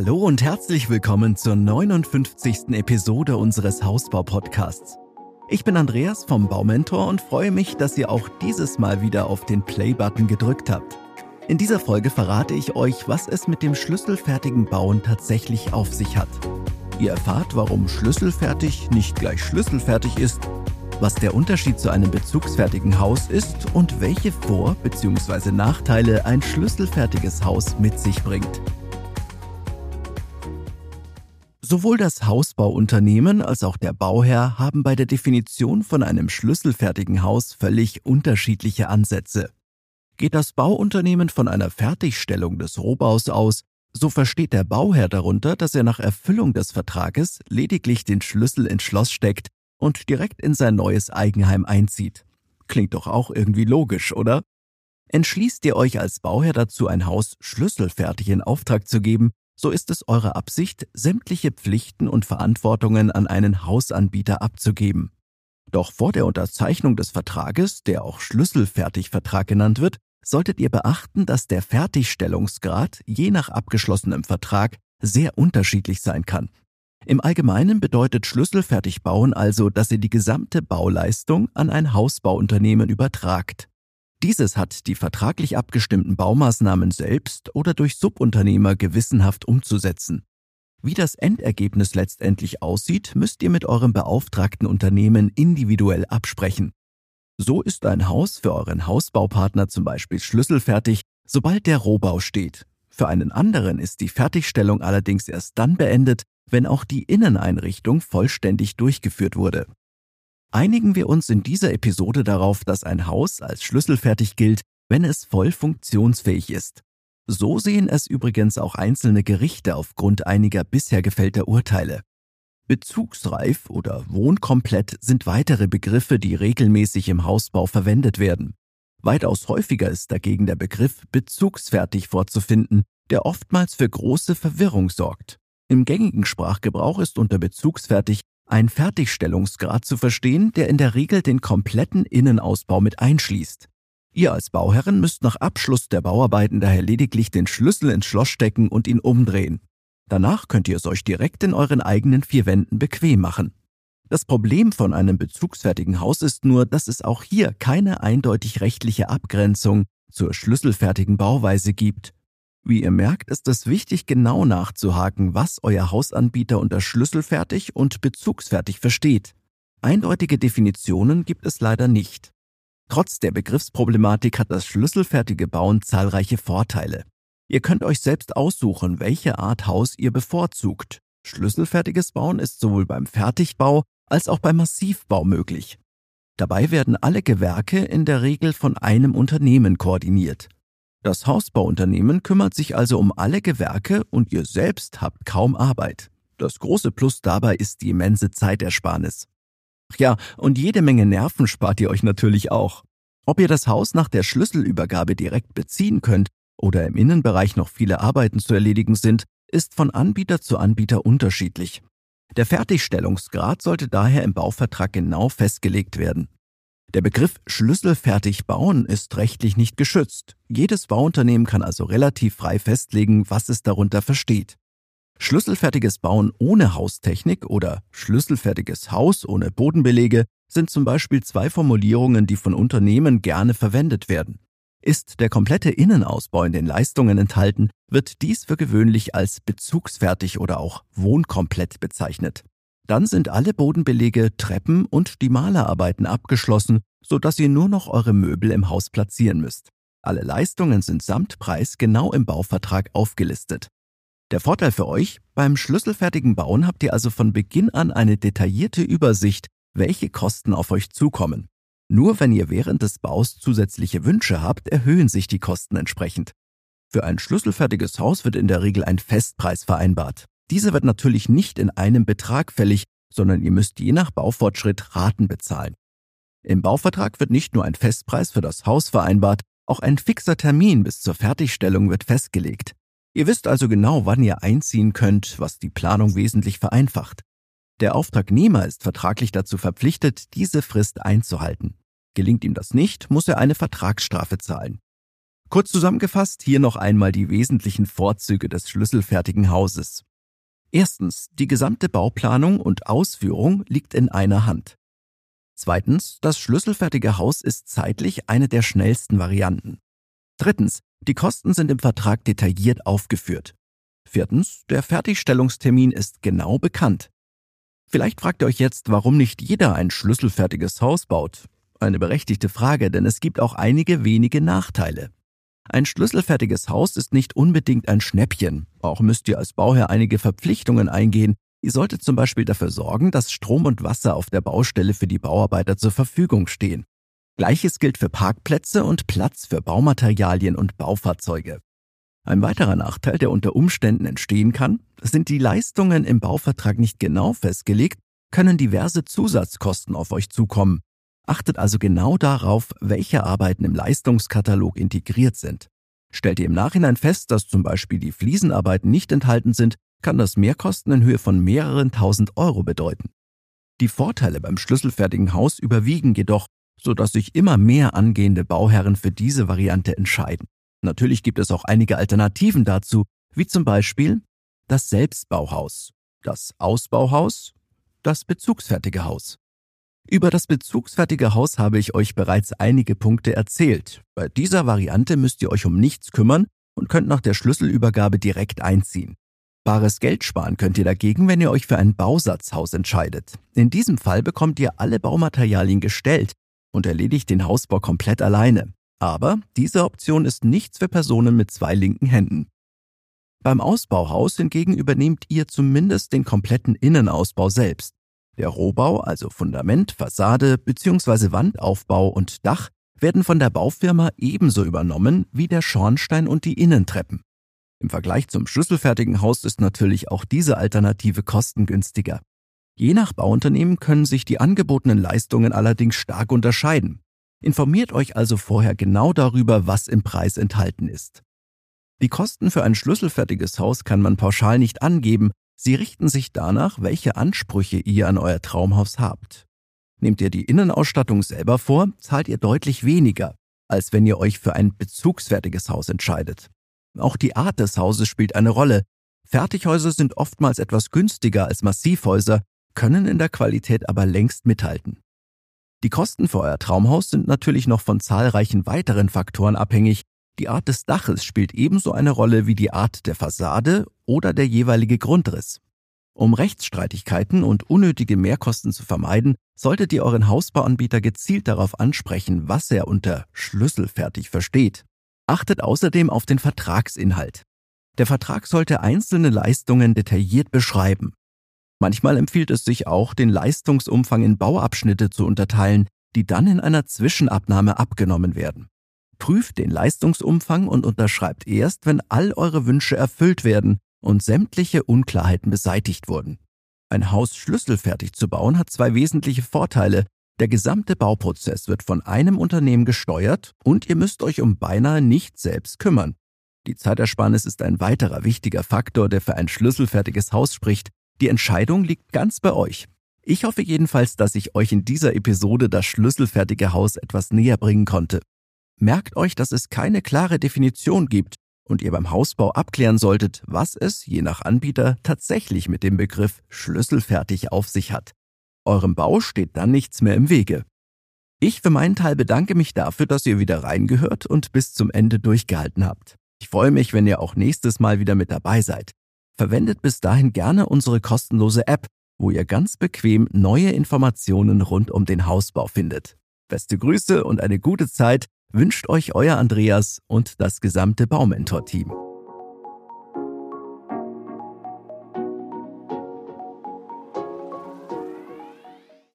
Hallo und herzlich willkommen zur 59. Episode unseres Hausbau-Podcasts. Ich bin Andreas vom Baumentor und freue mich, dass ihr auch dieses Mal wieder auf den Play-Button gedrückt habt. In dieser Folge verrate ich euch, was es mit dem schlüsselfertigen Bauen tatsächlich auf sich hat. Ihr erfahrt, warum schlüsselfertig nicht gleich schlüsselfertig ist, was der Unterschied zu einem bezugsfertigen Haus ist und welche Vor- bzw. Nachteile ein schlüsselfertiges Haus mit sich bringt. Sowohl das Hausbauunternehmen als auch der Bauherr haben bei der Definition von einem schlüsselfertigen Haus völlig unterschiedliche Ansätze. Geht das Bauunternehmen von einer Fertigstellung des Rohbaus aus, so versteht der Bauherr darunter, dass er nach Erfüllung des Vertrages lediglich den Schlüssel ins Schloss steckt und direkt in sein neues Eigenheim einzieht. Klingt doch auch irgendwie logisch, oder? Entschließt ihr euch als Bauherr dazu, ein Haus schlüsselfertig in Auftrag zu geben, so ist es eure Absicht, sämtliche Pflichten und Verantwortungen an einen Hausanbieter abzugeben. Doch vor der Unterzeichnung des Vertrages, der auch Schlüsselfertigvertrag genannt wird, solltet ihr beachten, dass der Fertigstellungsgrad je nach abgeschlossenem Vertrag sehr unterschiedlich sein kann. Im Allgemeinen bedeutet schlüsselfertig bauen also, dass ihr die gesamte Bauleistung an ein Hausbauunternehmen übertragt. Dieses hat die vertraglich abgestimmten Baumaßnahmen selbst oder durch Subunternehmer gewissenhaft umzusetzen. Wie das Endergebnis letztendlich aussieht, müsst ihr mit eurem beauftragten Unternehmen individuell absprechen. So ist ein Haus für euren Hausbaupartner zum Beispiel schlüsselfertig, sobald der Rohbau steht. Für einen anderen ist die Fertigstellung allerdings erst dann beendet, wenn auch die Inneneinrichtung vollständig durchgeführt wurde. Einigen wir uns in dieser Episode darauf, dass ein Haus als schlüsselfertig gilt, wenn es voll funktionsfähig ist. So sehen es übrigens auch einzelne Gerichte aufgrund einiger bisher gefällter Urteile. Bezugsreif oder wohnkomplett sind weitere Begriffe, die regelmäßig im Hausbau verwendet werden. Weitaus häufiger ist dagegen der Begriff bezugsfertig vorzufinden, der oftmals für große Verwirrung sorgt. Im gängigen Sprachgebrauch ist unter bezugsfertig ein Fertigstellungsgrad zu verstehen, der in der Regel den kompletten Innenausbau mit einschließt. Ihr als Bauherren müsst nach Abschluss der Bauarbeiten daher lediglich den Schlüssel ins Schloss stecken und ihn umdrehen. Danach könnt ihr es euch direkt in euren eigenen vier Wänden bequem machen. Das Problem von einem bezugsfertigen Haus ist nur, dass es auch hier keine eindeutig rechtliche Abgrenzung zur schlüsselfertigen Bauweise gibt. Wie ihr merkt, ist es wichtig, genau nachzuhaken, was euer Hausanbieter unter schlüsselfertig und bezugsfertig versteht. Eindeutige Definitionen gibt es leider nicht. Trotz der Begriffsproblematik hat das schlüsselfertige Bauen zahlreiche Vorteile. Ihr könnt euch selbst aussuchen, welche Art Haus ihr bevorzugt. Schlüsselfertiges Bauen ist sowohl beim Fertigbau als auch beim Massivbau möglich. Dabei werden alle Gewerke in der Regel von einem Unternehmen koordiniert. Das Hausbauunternehmen kümmert sich also um alle Gewerke und ihr selbst habt kaum Arbeit. Das große Plus dabei ist die immense Zeitersparnis. Ach ja, und jede Menge Nerven spart ihr euch natürlich auch. Ob ihr das Haus nach der Schlüsselübergabe direkt beziehen könnt oder im Innenbereich noch viele Arbeiten zu erledigen sind, ist von Anbieter zu Anbieter unterschiedlich. Der Fertigstellungsgrad sollte daher im Bauvertrag genau festgelegt werden. Der Begriff schlüsselfertig bauen ist rechtlich nicht geschützt. Jedes Bauunternehmen kann also relativ frei festlegen, was es darunter versteht. Schlüsselfertiges Bauen ohne Haustechnik oder schlüsselfertiges Haus ohne Bodenbelege sind zum Beispiel zwei Formulierungen, die von Unternehmen gerne verwendet werden. Ist der komplette Innenausbau in den Leistungen enthalten, wird dies für gewöhnlich als bezugsfertig oder auch wohnkomplett bezeichnet. Dann sind alle Bodenbelege, Treppen und die Malerarbeiten abgeschlossen, sodass ihr nur noch eure Möbel im Haus platzieren müsst. Alle Leistungen sind samt Preis genau im Bauvertrag aufgelistet. Der Vorteil für euch, beim schlüsselfertigen Bauen habt ihr also von Beginn an eine detaillierte Übersicht, welche Kosten auf euch zukommen. Nur wenn ihr während des Baus zusätzliche Wünsche habt, erhöhen sich die Kosten entsprechend. Für ein schlüsselfertiges Haus wird in der Regel ein Festpreis vereinbart. Diese wird natürlich nicht in einem Betrag fällig, sondern ihr müsst je nach Baufortschritt Raten bezahlen. Im Bauvertrag wird nicht nur ein Festpreis für das Haus vereinbart, auch ein fixer Termin bis zur Fertigstellung wird festgelegt. Ihr wisst also genau, wann ihr einziehen könnt, was die Planung wesentlich vereinfacht. Der Auftragnehmer ist vertraglich dazu verpflichtet, diese Frist einzuhalten. Gelingt ihm das nicht, muss er eine Vertragsstrafe zahlen. Kurz zusammengefasst hier noch einmal die wesentlichen Vorzüge des schlüsselfertigen Hauses. Erstens, die gesamte Bauplanung und Ausführung liegt in einer Hand. Zweitens, das schlüsselfertige Haus ist zeitlich eine der schnellsten Varianten. Drittens, die Kosten sind im Vertrag detailliert aufgeführt. Viertens, der Fertigstellungstermin ist genau bekannt. Vielleicht fragt ihr euch jetzt, warum nicht jeder ein schlüsselfertiges Haus baut. Eine berechtigte Frage, denn es gibt auch einige wenige Nachteile. Ein schlüsselfertiges Haus ist nicht unbedingt ein Schnäppchen. Auch müsst ihr als Bauherr einige Verpflichtungen eingehen. Ihr solltet zum Beispiel dafür sorgen, dass Strom und Wasser auf der Baustelle für die Bauarbeiter zur Verfügung stehen. Gleiches gilt für Parkplätze und Platz für Baumaterialien und Baufahrzeuge. Ein weiterer Nachteil, der unter Umständen entstehen kann, sind die Leistungen im Bauvertrag nicht genau festgelegt, können diverse Zusatzkosten auf euch zukommen. Achtet also genau darauf, welche Arbeiten im Leistungskatalog integriert sind. Stellt ihr im Nachhinein fest, dass zum Beispiel die Fliesenarbeiten nicht enthalten sind, kann das Mehrkosten in Höhe von mehreren tausend Euro bedeuten. Die Vorteile beim schlüsselfertigen Haus überwiegen jedoch, sodass sich immer mehr angehende Bauherren für diese Variante entscheiden. Natürlich gibt es auch einige Alternativen dazu, wie zum Beispiel das Selbstbauhaus, das Ausbauhaus, das bezugsfertige Haus. Über das bezugsfertige Haus habe ich euch bereits einige Punkte erzählt. Bei dieser Variante müsst ihr euch um nichts kümmern und könnt nach der Schlüsselübergabe direkt einziehen. Bares Geld sparen könnt ihr dagegen, wenn ihr euch für ein Bausatzhaus entscheidet. In diesem Fall bekommt ihr alle Baumaterialien gestellt und erledigt den Hausbau komplett alleine. Aber diese Option ist nichts für Personen mit zwei linken Händen. Beim Ausbauhaus hingegen übernehmt ihr zumindest den kompletten Innenausbau selbst. Der Rohbau, also Fundament, Fassade bzw. Wandaufbau und Dach, werden von der Baufirma ebenso übernommen wie der Schornstein und die Innentreppen. Im Vergleich zum schlüsselfertigen Haus ist natürlich auch diese Alternative kostengünstiger. Je nach Bauunternehmen können sich die angebotenen Leistungen allerdings stark unterscheiden. Informiert euch also vorher genau darüber, was im Preis enthalten ist. Die Kosten für ein schlüsselfertiges Haus kann man pauschal nicht angeben, Sie richten sich danach, welche Ansprüche ihr an euer Traumhaus habt. Nehmt ihr die Innenausstattung selber vor, zahlt ihr deutlich weniger, als wenn ihr euch für ein bezugsfertiges Haus entscheidet. Auch die Art des Hauses spielt eine Rolle. Fertighäuser sind oftmals etwas günstiger als Massivhäuser, können in der Qualität aber längst mithalten. Die Kosten für euer Traumhaus sind natürlich noch von zahlreichen weiteren Faktoren abhängig, die Art des Daches spielt ebenso eine Rolle wie die Art der Fassade oder der jeweilige Grundriss. Um Rechtsstreitigkeiten und unnötige Mehrkosten zu vermeiden, solltet ihr euren Hausbauanbieter gezielt darauf ansprechen, was er unter schlüsselfertig versteht. Achtet außerdem auf den Vertragsinhalt. Der Vertrag sollte einzelne Leistungen detailliert beschreiben. Manchmal empfiehlt es sich auch, den Leistungsumfang in Bauabschnitte zu unterteilen, die dann in einer Zwischenabnahme abgenommen werden. Prüft den Leistungsumfang und unterschreibt erst, wenn all eure Wünsche erfüllt werden und sämtliche Unklarheiten beseitigt wurden. Ein Haus schlüsselfertig zu bauen hat zwei wesentliche Vorteile. Der gesamte Bauprozess wird von einem Unternehmen gesteuert und ihr müsst euch um beinahe nichts selbst kümmern. Die Zeitersparnis ist ein weiterer wichtiger Faktor, der für ein schlüsselfertiges Haus spricht. Die Entscheidung liegt ganz bei euch. Ich hoffe jedenfalls, dass ich euch in dieser Episode das schlüsselfertige Haus etwas näher bringen konnte. Merkt euch, dass es keine klare Definition gibt und ihr beim Hausbau abklären solltet, was es, je nach Anbieter, tatsächlich mit dem Begriff schlüsselfertig auf sich hat. Eurem Bau steht dann nichts mehr im Wege. Ich für meinen Teil bedanke mich dafür, dass ihr wieder reingehört und bis zum Ende durchgehalten habt. Ich freue mich, wenn ihr auch nächstes Mal wieder mit dabei seid. Verwendet bis dahin gerne unsere kostenlose App, wo ihr ganz bequem neue Informationen rund um den Hausbau findet. Beste Grüße und eine gute Zeit wünscht euch euer Andreas und das gesamte Baumentor-Team.